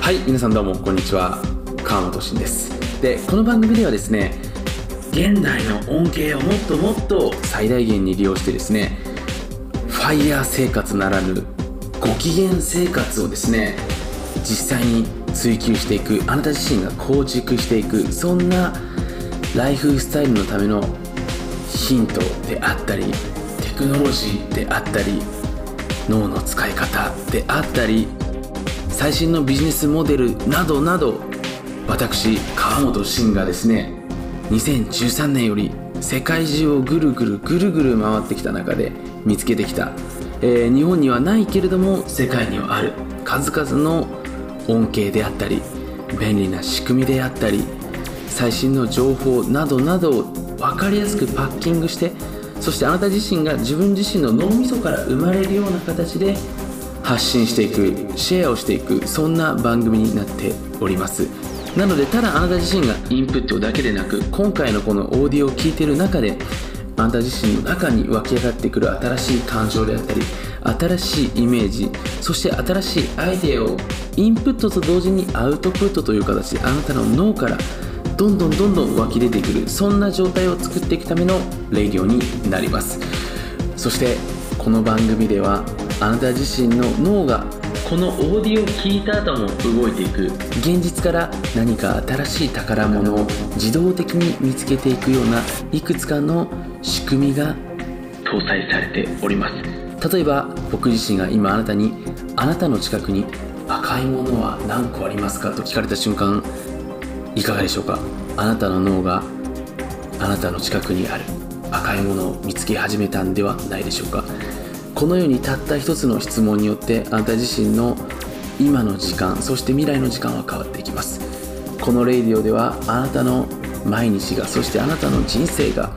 はい皆さんどうもこんにちは。川本慎です。でこの番組ではですね現代の恩恵をもっともっと最大限に利用してですねファイヤー生活ならぬご機嫌生活をですね実際に追求していくあなた自身が構築していくそんなライフスタイルのためのヒントであったりテクノロジーであったり脳の使い方であったり最新のビジネスモデルなどなど私川本慎がですね2013年より世界中をぐるぐるぐるぐる回ってきた中で見つけてきた、えー日本にはないけれども世界にはある数々の恩恵であったり便利な仕組みであったり最新の情報などなどを分かりやすくパッキングしてそしてあなた自身が自分自身の脳みそから生まれるような形で発信していくシェアをしていくそんな番組になっております。なのでただあなた自身がインプットだけでなく今回のこのオーディオを聞いてる中であなた自身の中に湧き上がってくる新しい感情であったり新しいイメージそして新しいアイデアをインプットと同時にアウトプットという形であなたの脳からどんどんどんどん湧き出てくるそんな状態を作っていくためのレディオになります。そしてこの番組ではあなた自身の脳がこのオーディオを聞いた後も動いていく。現実から何か新しい宝物を自動的に見つけていくようないくつかの仕組みが搭載されております。例えば僕自身が今あなたにあなたの近くに赤いものは何個ありますか？と聞かれた瞬間いかがでしょうか？あなたの脳があなたの近くにある赤いものを見つけ始めたんではないでしょうか？このようにたった一つの質問によってあなた自身の今の時間そして未来の時間は変わっていきます。このレイディオではあなたの毎日がそしてあなたの人生が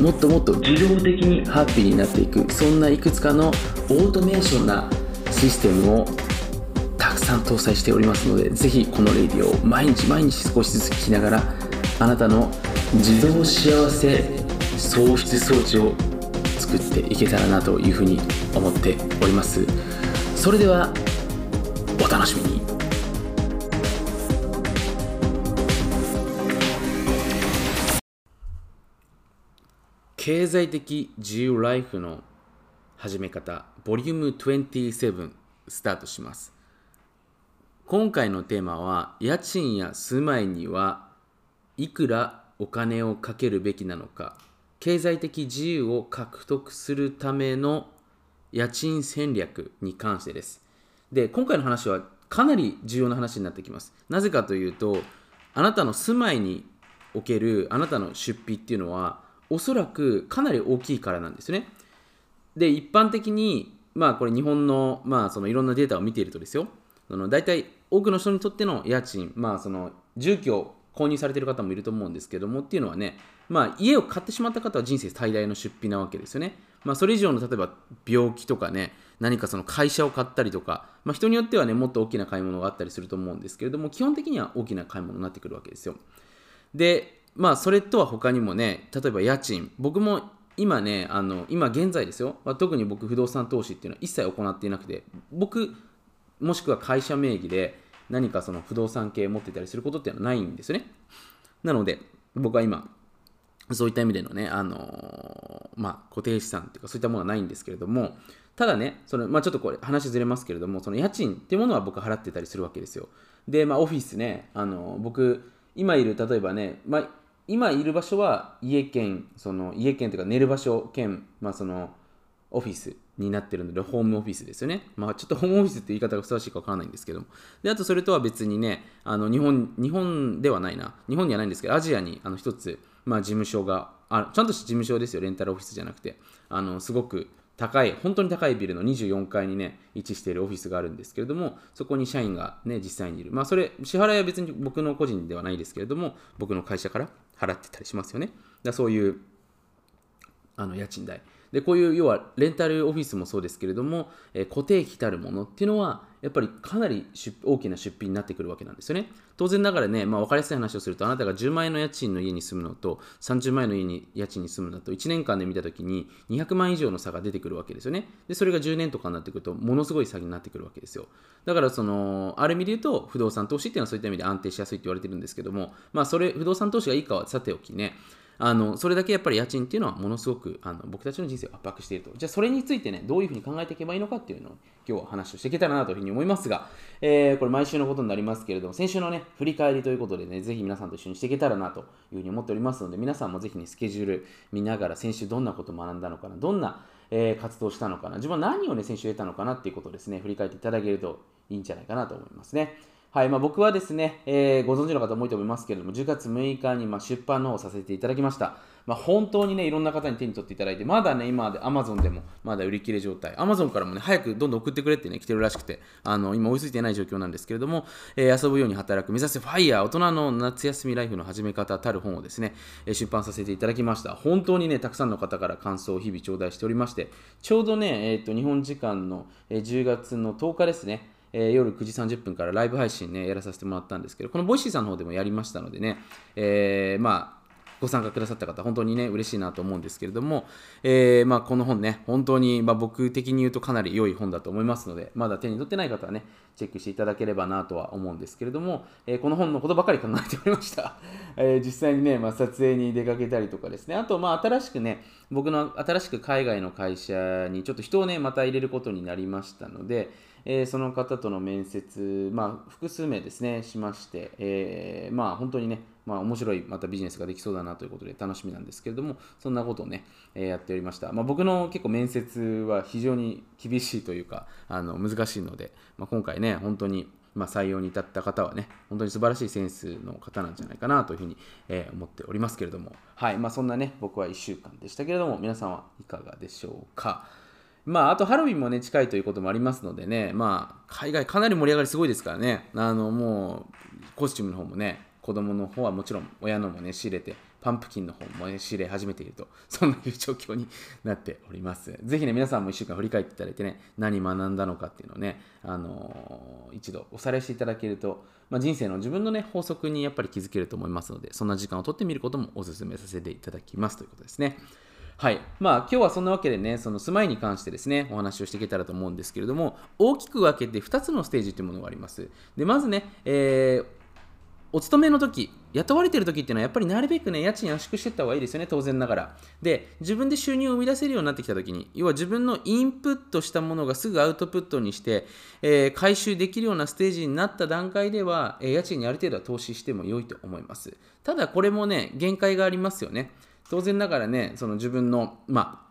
もっともっと自動的にハッピーになっていくそんないくつかのオートメーションなシステムをさん搭載しておりますのでぜひこのレディオを毎日毎日少しずつ聞きながらあなたの自動幸せ喪失装置を作っていけたらなというふうに思っております。それではお楽しみに。経済的自由ライフの始め方ボリューム27スタートします。今回のテーマは家賃や住まいにはいくらお金をかけるべきなのか経済的自由を獲得するための家賃戦略に関してです。で今回の話はかなり重要な話になってきます。なぜかというとあなたの住まいにおけるあなたの出費っていうのはおそらくかなり大きいからなんですね。で一般的にまあこれ日本のまあそのいろんなデータを見ているとですよ。その大体多くの人にとっての家賃まあその住居を購入されている方もいると思うんですけどもっていうのはねまあ家を買ってしまった方は人生最大の出費なわけですよね。まあそれ以上の例えば病気とかね何かその会社を買ったりとか、まあ、人によってはねもっと大きな買い物があったりすると思うんですけれども基本的には大きな買い物になってくるわけですよ。でまあそれとは他にもね例えば家賃。僕も今ねあの今現在ですよ、まあ、特に僕不動産投資っていうのは一切行っていなくて僕もしくは会社名義で何かその不動産系持ってたりすることっていうのはないんですよね。なので僕は今そういった意味でのね、あのーまあ、固定資産っていうかそういったものはないんですけれどもただねその、まあ、ちょっとこれ話ずれますけれどもその家賃っていうものは僕払ってたりするわけですよ。で、まあ、オフィスね、あのー僕今いる例えばね、まあ、今いる場所は家兼その家兼というか寝る場所兼、まあ、そのオフィスになってるので、ホームオフィスですよね。まあ、ちょっとホームオフィスって言い方がふさわしいかわからないんですけども。で、あとそれとは別にね、あの日本、日本ではないな。日本にはないんですけど、アジアにあの一つ、まあ、事務所があ、ちゃんとした事務所ですよ、レンタルオフィスじゃなくて。あの、すごく高い、本当に高いビルの24階にね、位置しているオフィスがあるんですけれども、そこに社員がね、実際にいる。まあ、それ、支払いは別に僕の個人ではないですけれども、僕の会社から払ってたりしますよね。だそういう、あの、家賃代。でこういう要はレンタルオフィスもそうですけれども、え、固定費たるものっていうのはやっぱりかなり大きな出費になってくるわけなんですよね。当然ながらね、まあ、分かりやすい話をすると、あなたが10万円の家賃の家に住むのと、30万円の家に家賃に住むのと、1年間で見たときに200万以上の差が出てくるわけですよね。で、それが10年とかになってくると、ものすごい差になってくるわけですよ。だから、その、ある意味で言うと、不動産投資っていうのはそういった意味で安定しやすいって言われてるんですけども、まあ、それ、不動産投資がいいかはさておきね、あのそれだけやっぱり家賃っていうのはものすごくあの僕たちの人生を圧迫していると。じゃあそれについてね、どういうふうに考えていけばいいのかっていうのを今日は話をしていけたらなというふうに思いますが、えー、これ毎週のことになりますけれども、先週のね、振り返りということでね、ぜひ皆さんと一緒にしていけたらなというふうに思っておりますので、皆さんもぜひね、スケジュール見ながら先週どんなことを学んだのかな、どんな、えー、活動したのかな、自分は何をね、先週得たのかなっていうことをですね、振り返っていただけるといいんじゃないかなと思いますね。はいまあ、僕はですね、えー、ご存知の方も多いと思いますけれども、10月6日にま出版の方をさせていただきました。まあ、本当にね、いろんな方に手に取っていただいて、まだね、今で Amazon でもまだ売り切れ状態、Amazon からもね、早くどんどん送ってくれってね、来てるらしくて、あの今追いついてない状況なんですけれども、えー、遊ぶように働く、目指せ FIRE、大人の夏休みライフの始め方たる本をですね、え出版させていただきました。本当にね、たくさんの方から感想を日々頂戴しておりまして、ちょうどね、えーと、日本時間の10月の10日ですね、えー、夜9時30分からライブ配信ね、やらさせてもらったんですけど、この Voicy さんの方でもやりましたのでね、えー、まあ、ご参加くださった方、本当にね、嬉しいなと思うんですけれども、えー、まあ、この本ね、本当に、まあ、僕的に言うとかなり良い本だと思いますので、まだ手に取ってない方はね、チェックしていただければなとは思うんですけれども、えー、この本のことばかり考えておりました。えー、実際にね、まあ、撮影に出かけたりとかですね、あと、まあ、新しくね、僕の新しく海外の会社にちょっと人をね、また入れることになりましたので、えー、その方との面接、まあ、複数名ですね、しまして、えー、まあ、本当にね、まあ、面白いまたビジネスができそうだなということで楽しみなんですけれども、そんなことをね、えー、やっておりました。まあ、僕の結構面接は非常に厳しいというか、あの難しいので、まあ、今回ね、本当にまあ、採用に至った方はね、本当に素晴らしいセンスの方なんじゃないかなというふうに、えー、思っておりますけれども、はい、まあ、そんなね、僕は1週間でしたけれども、皆さんはいかがでしょうか？まあ、あとハロウィンもね、近いということもありますのでね、まあ、海外かなり盛り上がりすごいですからね、あの、もう、コスチュームの方もね、子供の方はもちろん親のもね、仕入れて、パンプキンの方もね、仕入れ始めていると、そんないう状況になっております。ぜひね、皆さんも1週間振り返っていただいてね、何学んだのかっていうのをね、あのー、一度おさらいしていただけると、まあ、人生の自分のね、法則にやっぱり気づけると思いますので、そんな時間をとってみることもお勧めさせていただきますということですね。はい。まあ、今日はそんなわけでね、その住まいに関してですね、お話をしていけたらと思うんですけれども、大きく分けて2つのステージというものがあります。で、まずね、えー、お勤めの時雇われてる時っていうのはやっぱりなるべくね家賃圧縮していった方がいいですよね当然ながらで自分で収入を生み出せるようになってきた時に要は自分のインプットしたものがすぐアウトプットにして、えー、回収できるようなステージになった段階では、えー、家賃にある程度は投資しても良いと思いますただこれもね限界がありますよね当然ながらね、その自分の、まあ、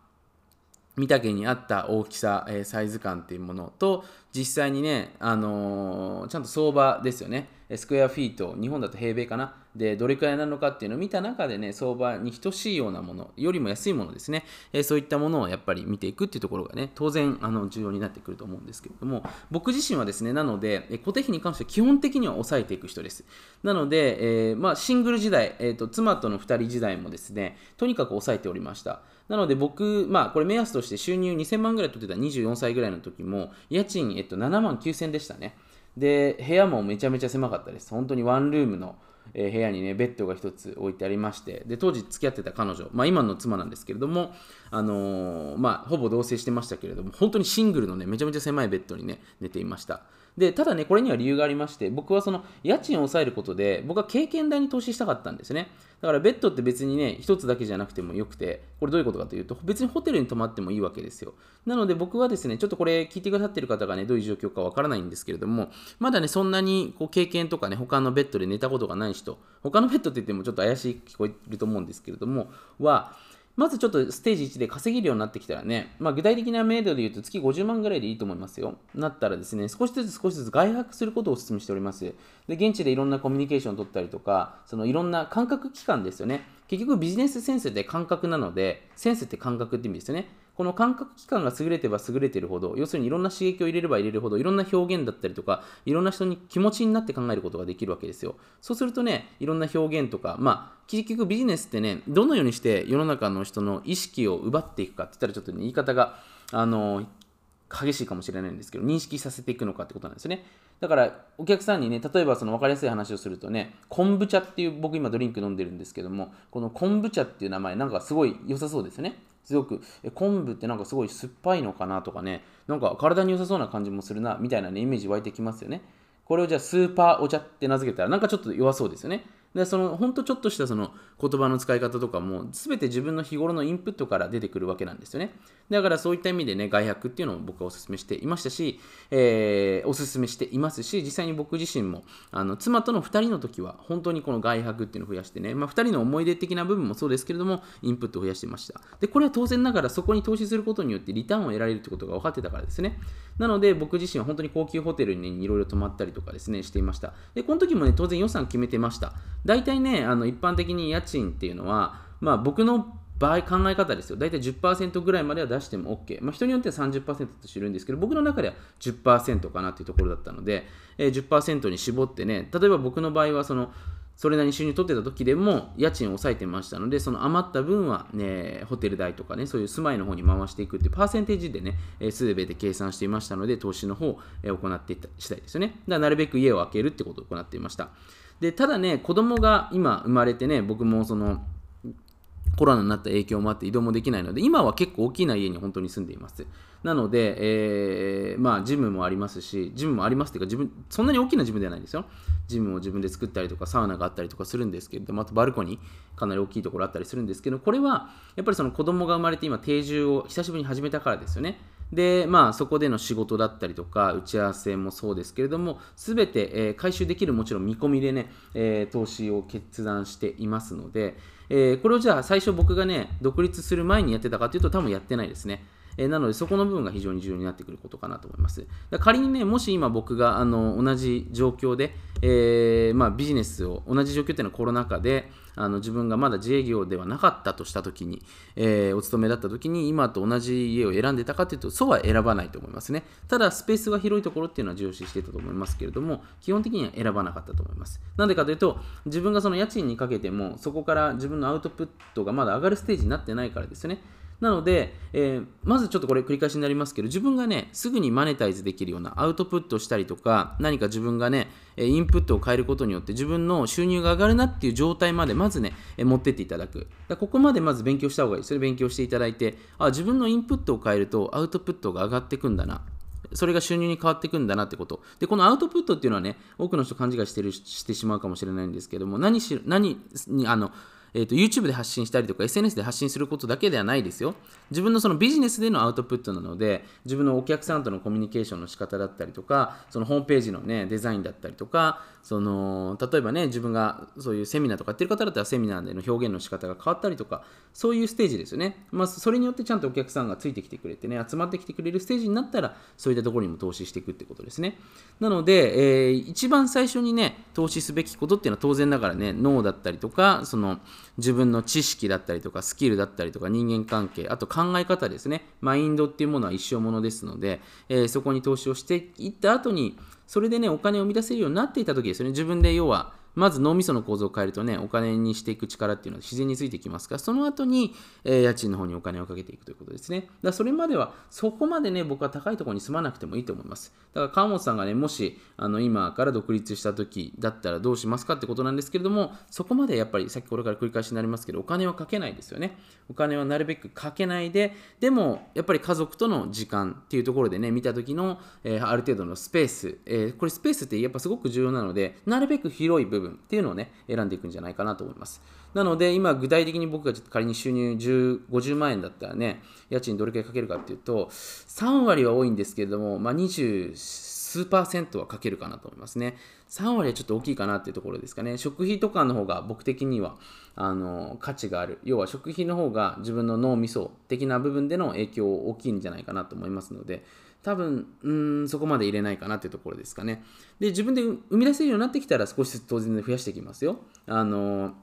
見たけに合った大きさ、えー、サイズ感っていうものと、実際にね、あのー、ちゃんと相場ですよね。スクエアフィート、日本だと平米かな。で、どれくらいなのかっていうのを見た中でね、相場に等しいようなもの、よりも安いものですね、えー、そういったものをやっぱり見ていくっていうところがね、当然、あの、重要になってくると思うんですけれども、僕自身はですね、なので、え固定費に関しては基本的には抑えていく人です。なので、えー、まあ、シングル時代、えーと、妻との2人時代もですね、とにかく抑えておりました。なので僕、まあ、これ目安として収入2000万ぐらい取ってた24歳ぐらいの時も、家賃、えっと、7万9000でしたね。で、部屋もめちゃめちゃ狭かったです。本当にワンルームの、えー、部屋にね、ベッドが1つ置いてありまして、で、当時付き合ってた彼女、まあ今の妻なんですけれども、あのー、まあほぼ同棲してましたけれども、本当にシングルのね、めちゃめちゃ狭いベッドにね、寝ていました。で、ただね、これには理由がありまして、僕はその家賃を抑えることで、僕は経験代に投資したかったんですね。だからベッドって別にね、一つだけじゃなくてもよくて、これどういうことかというと、別にホテルに泊まってもいいわけですよ。なので僕はですね、ちょっとこれ聞いてくださってる方がね、どういう状況かわからないんですけれども、まだね、そんなにこう経験とかね、他のベッドで寝たことがない人、他のベッドって言ってもちょっと怪しい聞こえると思うんですけれども、は、まずちょっとステージ1で稼げるようになってきたらね、まあ、具体的な明度で言うと月50万ぐらいでいいと思いますよ。なったらですね、少しずつ少しずつ外泊することをお勧めしております。で、現地でいろんなコミュニケーションを取ったりとか、そのいろんな感覚機関ですよね。結局ビジネスセンスって感覚なので、センスって感覚って意味ですよね。この感覚器官が優れてば優れてるほど、要するにいろんな刺激を入れれば入れるほど、いろんな表現だったりとか、いろんな人に気持ちになって考えることができるわけですよ。そうするとね、いろんな表現とか、まあ、結局ビジネスってね、どのようにして世の中の人の意識を奪っていくかって言ったらちょっと、ね、言い方が、あの、激しいかもしれないんですけど、認識させていくのかってことなんですね。だから、お客さんにね、例えばその分かりやすい話をするとね、昆布茶っていう、僕今ドリンク飲んでるんですけども、この昆布茶っていう名前、なんかすごい良さそうですよね。すごく、え昆布ってなんかすごい酸っぱいのかなとかね、なんか体に良さそうな感じもするな、みたいなね、イメージ湧いてきますよね。これをじゃあスーパーお茶って名付けたら、なんかちょっと弱そうですよね。でその本当ちょっとしたその言葉の使い方とかも全て自分の日頃のインプットから出てくるわけなんですよね。だからそういった意味でね外泊っていうのを僕はお勧めしていましたし、えー、お勧めしていますし実際に僕自身もあの妻との2人の時は本当にこの外泊っていうのを増やしてね、まあ、2人の思い出的な部分もそうですけれどもインプットを増やしてました。でこれは当然ながらそこに投資することによってリターンを得られるってことが分かってたからですね。なので僕自身は本当に高級ホテルにいろいろ泊まったりとかですねしていました。でこの時もね当然予算決めてました。大体ねあの一般的に家賃っていうのは、まあ、僕の場合考え方ですよ。大体10%ぐらいまでは出しても OK。まあ、人によっては30%と知るんですけど、僕の中では10%かなっていうところだったので、えー、10%に絞ってね、例えば僕の場合はその、それなりに収入取ってた時でも家賃を抑えてましたので、その余った分は、ね、ホテル代とかね、そういう住まいの方に回していくっていうパーセンテージでね、す、べ、て計算していましたので、投資の方を、行っていった次第ですよね。だからなるべく家を空けるってことを行っていました。でただね子供が今生まれてね僕もそのコロナになった影響もあって移動もできないので今は結構大きな家に本当に住んでいます。なので、えー、まあジムもありますしジムもありますっていうか自分そんなに大きなジムではないんですよ。ジムを自分で作ったりとかサウナがあったりとかするんですけれどもあとバルコニーかなり大きいところあったりするんですけどこれはやっぱりその子供が生まれて今定住を久しぶりに始めたからですよね。で、まあ、そこでの仕事だったりとか、打ち合わせもそうですけれども、すべて、えー、回収できるもちろん見込みでね、えー、投資を決断していますので、えー、これをじゃあ最初僕がね、独立する前にやってたかというと多分やってないですね。えなのでそこの部分が非常に重要になってくることかなと思います。だ仮にね、もし今僕があの同じ状況で、えー、まあ、ビジネスを、同じ状況っていうのはコロナ禍で、あの自分がまだ自営業ではなかったとしたときに、えー、お勤めだったときに、今と同じ家を選んでたかというと、そうは選ばないと思いますね。ただ、スペースが広いところっていうのは重視してたと思いますけれども、基本的には選ばなかったと思います。なんでかというと、自分がその家賃にかけても、そこから自分のアウトプットがまだ上がるステージになってないからですよね。なので、えー、まずちょっとこれ繰り返しになりますけど、自分がね、すぐにマネタイズできるようなアウトプットしたりとか、何か自分がね、インプットを変えることによって自分の収入が上がるなっていう状態までまずね、持ってっていただく。だここまでまず勉強した方がいい。それ勉強していただいて、あ、自分のインプットを変えるとアウトプットが上がっていくんだな。それが収入に変わっていくんだなってこと。で、このアウトプットっていうのはね、多くの人勘違いしてるしてしまうかもしれないんですけども、何し何に、あの、えーと、YouTube で発信したりとか SNS で発信することだけではないですよ。自分のそのビジネスでのアウトプットなので、自分のお客さんとのコミュニケーションの仕方だったりとか、そのホームページの、ね、デザインだったりとか、その例えばね、自分がそういうセミナーとかやってる方だったらセミナーでの表現の仕方が変わったりとか、そういうステージですよね。まあ、それによってちゃんとお客さんがついてきてくれてね、集まってきてくれるステージになったら、そういったところにも投資していくってことですね。なので、えー、一番最初にね、投資すべきことっていうのは当然ながらね、脳だったりとか、その自分の知識だったりとかスキルだったりとか人間関係あと考え方ですね。マインドっていうものは一生ものですので、えー、そこに投資をしていった後にそれでねお金を生み出せるようになっていた時ですよね。自分で要はまず脳みその構造を変えるとね、お金にしていく力っていうのは自然についてきますか？ら、その後に、えー、家賃の方にお金をかけていくということですね。だからそれまでは、そこまでね、僕は高いところに住まなくてもいいと思います。だから川本さんがね、もし、あの、今から独立した時だったらどうしますかってことなんですけれども、そこまでやっぱり、さっきこれから繰り返しになりますけど、お金はかけないですよね。お金はなるべくかけないで、でも、やっぱり家族との時間っていうところでね、見た時の、えー、ある程度のスペース、えー、これスペースってやっぱすごく重要なので、なるべく広い部分っていうのをね、選んでいくんじゃないかなと思います。なので、今、具体的に僕が仮に収入10 50万円だったらね、家賃どれくらいかけるかっていうと、3割は多いんですけれども、まあ、20数パーセントはかけるかなと思いますね。3割はちょっと大きいかなっていうところですかね。食費とかの方が僕的にはあの価値がある。要は食費の方が自分の脳みそ的な部分での影響大きいんじゃないかなと思いますので、多分、うん、そこまで入れないかなっていうところですかね。で、自分で生み出せるようになってきたら少しずつ当然増やしていきますよ。あの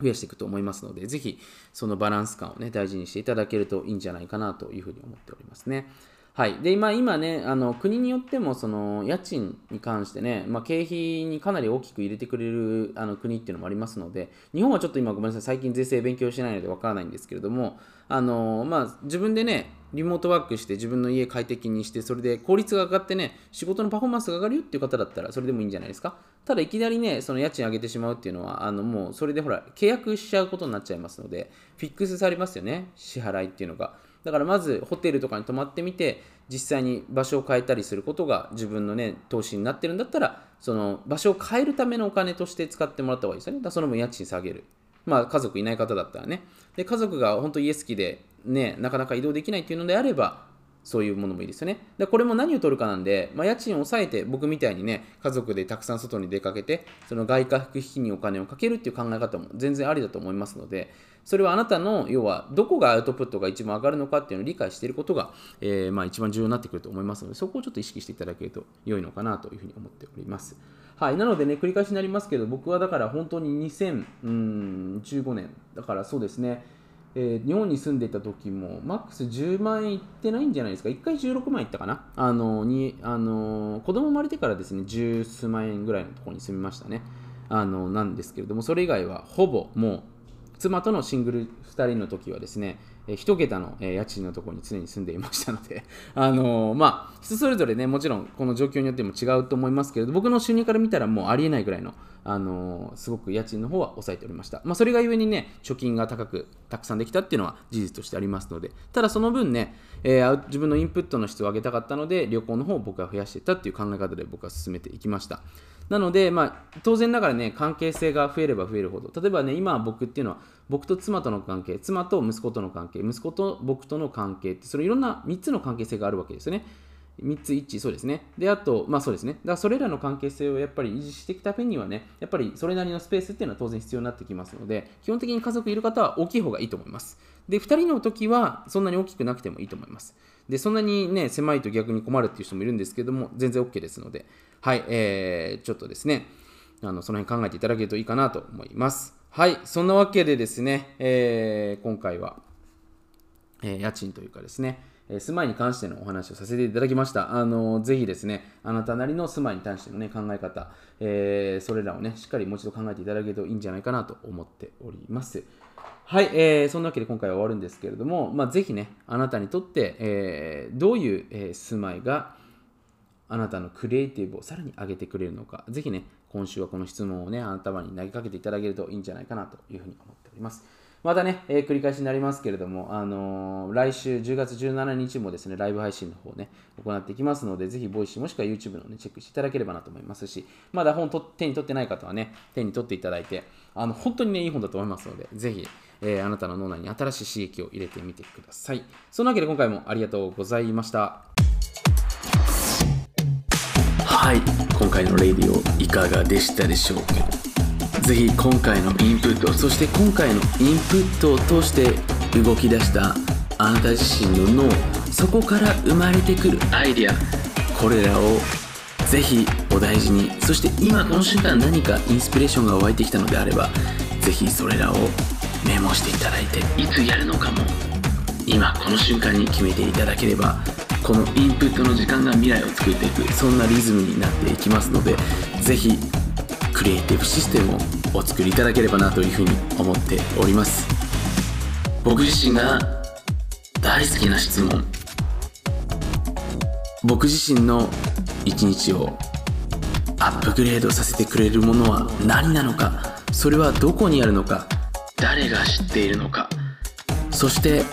増やしていくと思いますので、ぜひそのバランス感をね、大事にしていただけるといいんじゃないかなというふうに思っておりますね。はい。で、今、今ね、あの、国によっても、その、家賃に関してね、まあ、経費にかなり大きく入れてくれるあの国っていうのもありますので、日本はちょっと今ごめんなさい、最近税制勉強してないのでわからないんですけれども、あの、まあ、自分でね、リモートワークして自分の家快適にして、それで効率が上がってね、仕事のパフォーマンスが上がるよっていう方だったら、それでもいいんじゃないですか。ただ、いきなりね、その家賃上げてしまうっていうのは、あの、もう、それでほら、契約しちゃうことになっちゃいますので、フィックスされますよね、支払いっていうのが。だからまずホテルとかに泊まってみて実際に場所を変えたりすることが自分のね投資になってるんだったらその場所を変えるためのお金として使ってもらった方がいいですよね。だその分家賃下げる。まあ家族いない方だったらね。で家族が本当家好きでねなかなか移動できないっていうのであればそういうものもいいですよね。でこれも何を取るかなんで、まあ、家賃を抑えて、僕みたいにね、家族でたくさん外に出かけて、その外貨費にお金をかけるっていう考え方も全然ありだと思いますので、それはあなたの、要は、どこがアウトプットが一番上がるのかっていうのを理解していることが、えー、まあ一番重要になってくると思いますので、そこをちょっと意識していただけると良いのかなというふうに思っております。はい、なのでね、繰り返しになりますけど、僕はだから本当に2015年、だからそうですね、えー、日本に住んでいた時も、マックス10万円いってないんじゃないですか？1回16万円いったかな？あの、に、あの、子供生まれてからですね、十数万円ぐらいのところに住みましたね。あの、なんですけれども、それ以外はほぼもう、妻とのシングル2人の時はですね、え、1桁の、え、家賃のところに常に住んでいましたので、あの、まあ、人それぞれね、もちろんこの状況によっても違うと思いますけれど、僕の収入から見たらもうありえないぐらいの、あの、すごく家賃の方は抑えておりました。まあ、それがゆえにね、貯金が高く、たくさんできたっていうのは事実としてありますので、ただその分ね、えー、自分のインプットの質を上げたかったので、旅行の方を僕は増やしていったっていう考え方で僕は進めていきました。なので、まあ、当然ながらね、関係性が増えれば増えるほど、例えばね、今僕っていうのは、僕と妻との関係、妻と息子との関係、息子と僕との関係って、それいろんな3つの関係性があるわけですよね。3つ一致、そうですね。で、あと、まあそうですね。だからそれらの関係性をやっぱり維持していくためにはね、やっぱりそれなりのスペースっていうのは当然必要になってきますので、基本的に家族いる方は大きい方がいいと思います。で、2人の時はそんなに大きくなくてもいいと思います。で、そんなにね、狭いと逆に困るっていう人もいるんですけども、全然 OK ですので、はい、えー、ちょっとですね、あのその辺考えていただけるといいかなと思います。はい、そんなわけでですね、えー、今回は、えー、家賃というかですね、え住まいに関してのお話をさせていただきました。あのぜひですね、あなたなりの住まいに対しての、ね、考え方、えー、それらをね、しっかりもう一度考えていただけるといいんじゃないかなと思っております。はい、えー、そんなわけで今回は終わるんですけれども、まあ、ぜひね、あなたにとって、えー、どういう、えー、住まいがあなたのクリエイティブをさらに上げてくれるのか、ぜひね、今週はこの質問をね、頭に投げかけていただけるといいんじゃないかなというふうに思っております。またね、えー、繰り返しになりますけれども、あのー、来週10月17日もですね、ライブ配信の方ね、行っていきますので、ぜひ、 Voicy もしくは YouTube のね、チェックしていただければなと思いますし、まだ本と手に取ってない方はね、手に取っていただいて、あの、本当にね、いい本だと思いますので、ぜひ、えー、あなたの脳内に新しい刺激を入れてみてください。そんなわけで今回もありがとうございました。はい、今回のレディオいかがでしたでしょうか？ぜひ今回のインプットそして今回のインプットを通して動き出したあなた自身の脳そこから生まれてくるアイデア。これらをぜひお大事にそして今この瞬間何かインスピレーションが湧いてきたのであればぜひそれらをメモしていただいて。いつやるのかも今この瞬間に決めていただければこのインプットの時間が未来を作っていくそんなリズムになっていきますのでぜひクリエイティブシステムをお作りいただければなというふうに思っております。僕自身が大好きな質問。僕自身の一日をアップグレードさせてくれるものは何なのか。それはどこにあるのか。誰が知っているのか。そして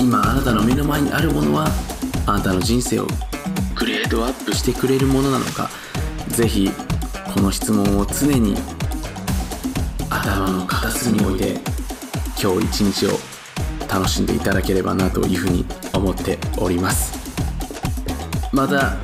今あなたの目の前にあるものはあなたの人生をグレードアップしてくれるものなのか。ぜひこの質問を常に頭の片隅に置いて今日一日を楽しんでいただければなというふうに思っております。また